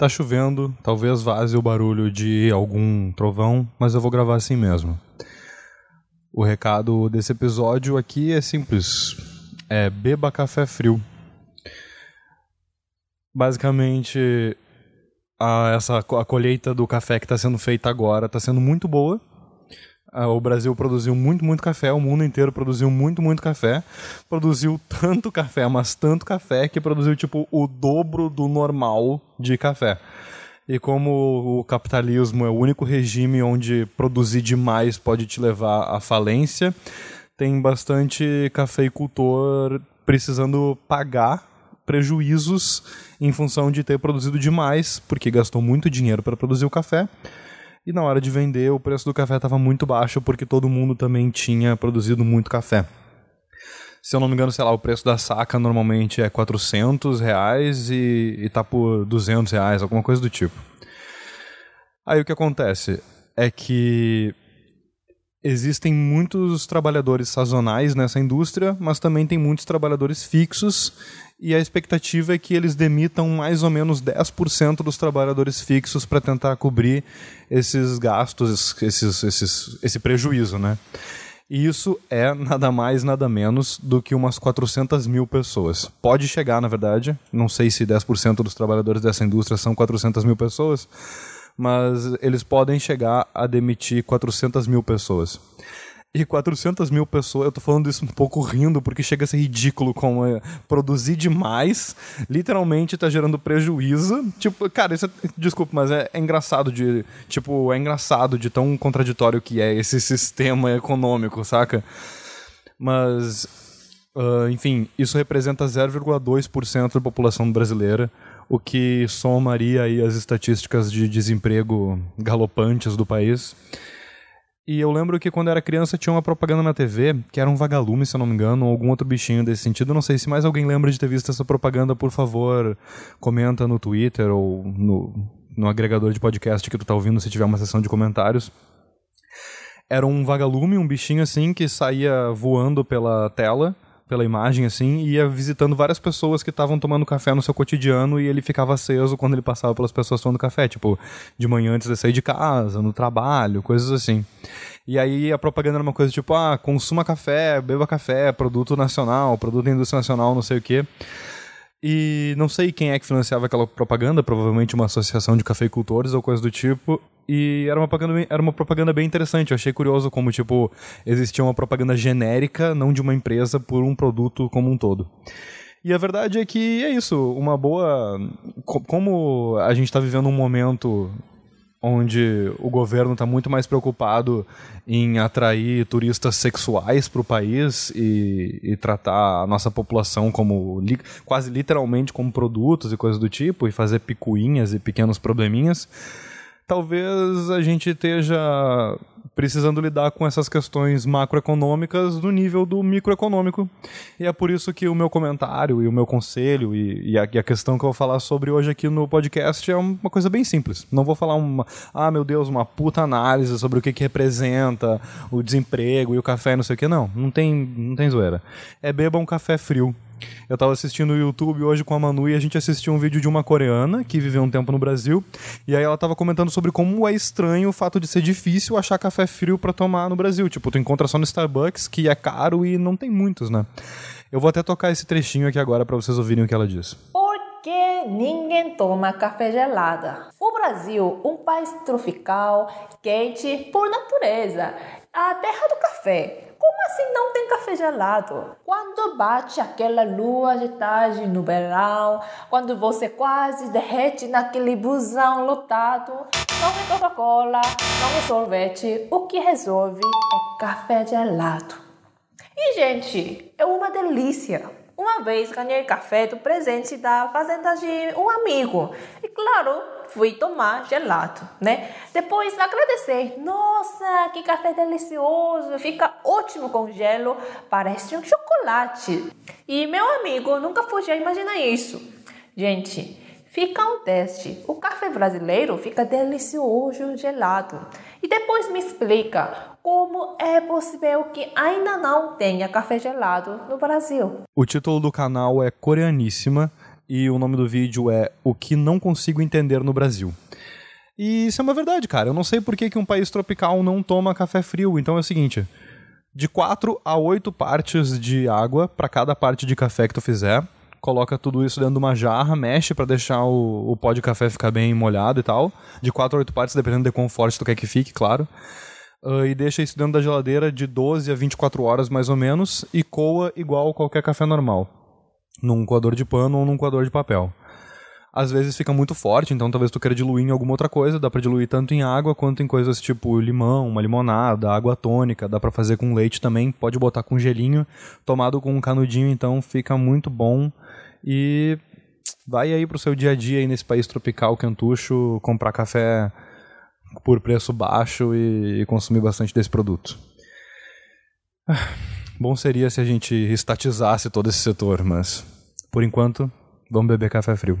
Tá chovendo, talvez vaze o barulho de algum trovão, mas eu vou gravar assim mesmo. O recado desse episódio aqui é simples: é beba café frio. Basicamente, a, essa, a colheita do café que está sendo feita agora está sendo muito boa. O Brasil produziu muito, muito café, o mundo inteiro produziu muito, muito café. Produziu tanto café, mas tanto café, que produziu tipo o dobro do normal de café. E como o capitalismo é o único regime onde produzir demais pode te levar à falência, tem bastante cafeicultor precisando pagar prejuízos em função de ter produzido demais, porque gastou muito dinheiro para produzir o café. E na hora de vender, o preço do café estava muito baixo, porque todo mundo também tinha produzido muito café. Se eu não me engano, sei lá, o preço da saca normalmente é 400 reais e, está por 200 reais, alguma coisa do tipo. Aí o que acontece é que existem muitos trabalhadores sazonais nessa indústria, mas também tem muitos trabalhadores fixos e a expectativa é que eles demitam mais ou menos 10% dos trabalhadores fixos para tentar cobrir esses gastos, esses, esses, esse prejuízo, né? E isso é nada mais, nada menos do que umas 400 mil pessoas. Pode chegar, na verdade, não sei se 10% dos trabalhadores dessa indústria são 400 mil pessoas, mas eles podem chegar a demitir 400 mil pessoas. E 400 mil pessoas, eu tô falando isso um pouco rindo, porque chega a ser ridículo como é, produzir demais, literalmente tá gerando prejuízo. Tipo, cara, isso é, desculpa, mas é, é, engraçado de, tipo, é engraçado de tão contraditório que é esse sistema econômico, saca? Mas, uh, enfim, isso representa 0,2% da população brasileira, o que somaria aí as estatísticas de desemprego galopantes do país. E eu lembro que quando era criança tinha uma propaganda na TV, que era um vagalume, se eu não me engano, ou algum outro bichinho desse sentido. Não sei se mais alguém lembra de ter visto essa propaganda, por favor, comenta no Twitter ou no, no agregador de podcast que tu tá ouvindo, se tiver uma sessão de comentários. Era um vagalume, um bichinho assim, que saía voando pela tela pela imagem, assim, e ia visitando várias pessoas que estavam tomando café no seu cotidiano e ele ficava aceso quando ele passava pelas pessoas tomando café, tipo, de manhã antes de sair de casa, no trabalho, coisas assim. E aí a propaganda era uma coisa tipo, ah, consuma café, beba café, produto nacional, produto da indústria nacional, não sei o quê. E não sei quem é que financiava aquela propaganda, provavelmente uma associação de cafeicultores ou coisa do tipo. E era uma propaganda bem, era uma propaganda bem interessante. Eu achei curioso como, tipo, existia uma propaganda genérica, não de uma empresa, por um produto como um todo. E a verdade é que é isso, uma boa. Como a gente está vivendo um momento onde o governo está muito mais preocupado em atrair turistas sexuais para o país e, e, tratar a nossa população como li, quase literalmente como produtos e coisas do tipo e fazer picuinhas e pequenos probleminhas talvez a gente esteja precisando lidar com essas questões macroeconômicas no nível do microeconômico. E é por isso que o meu comentário e o meu conselho e, e, a, e, a, questão que eu vou falar sobre hoje aqui no podcast é uma coisa bem simples. Não vou falar uma, ah, meu Deus, uma puta análise sobre o que, que representa o desemprego e o café, não sei o que. Não, não tem, não tem zoeira. É beba um café frio eu tava assistindo o YouTube hoje com a Manu e a gente assistiu um vídeo de uma coreana que viveu um tempo no Brasil. E aí ela tava comentando sobre como é estranho o fato de ser difícil achar café frio para tomar no Brasil. Tipo, tu encontra só no Starbucks, que é caro e não tem muitos, né? Eu vou até tocar esse trechinho aqui agora para vocês ouvirem o que ela diz. Porque ninguém toma café gelada. O Brasil, um país tropical, quente por natureza, a terra do café. Como assim não tem café gelado? Quando bate aquela lua de tarde no verão, quando você quase derrete naquele busão lotado, não é Coca-Cola, não é sorvete, o que resolve é café gelado. E, gente, é uma delícia. Uma vez ganhei café do presente da fazenda de um amigo. Claro, fui tomar gelato, né? Depois agradecer. Nossa, que café delicioso! Fica ótimo com gelo, parece um chocolate. E meu amigo nunca podia imaginar isso. Gente, fica um teste. O café brasileiro fica delicioso gelado. E depois me explica como é possível que ainda não tenha café gelado no Brasil? O título do canal é Coreaníssima e o nome do vídeo é O que não consigo entender no Brasil. E isso é uma verdade, cara. Eu não sei por que, que um país tropical não toma café frio. Então é o seguinte: de 4 a 8 partes de água para cada parte de café que tu fizer. Coloca tudo isso dentro de uma jarra, mexe para deixar o, o pó de café ficar bem molhado e tal. De 4 a 8 partes, dependendo de quão forte tu quer que fique, claro. Uh, e deixa isso dentro da geladeira de 12 a 24 horas mais ou menos e coa igual qualquer café normal. Num coador de pano ou num coador de papel. Às vezes fica muito forte, então talvez tu queira diluir em alguma outra coisa, dá para diluir tanto em água quanto em coisas tipo limão, uma limonada, água tônica, dá para fazer com leite também, pode botar com gelinho, tomado com um canudinho, então fica muito bom. E vai aí pro seu dia a dia aí nesse país tropical quentucho, comprar café por preço baixo e, e consumir bastante desse produto. Bom seria se a gente estatizasse todo esse setor, mas por enquanto, vamos beber café frio.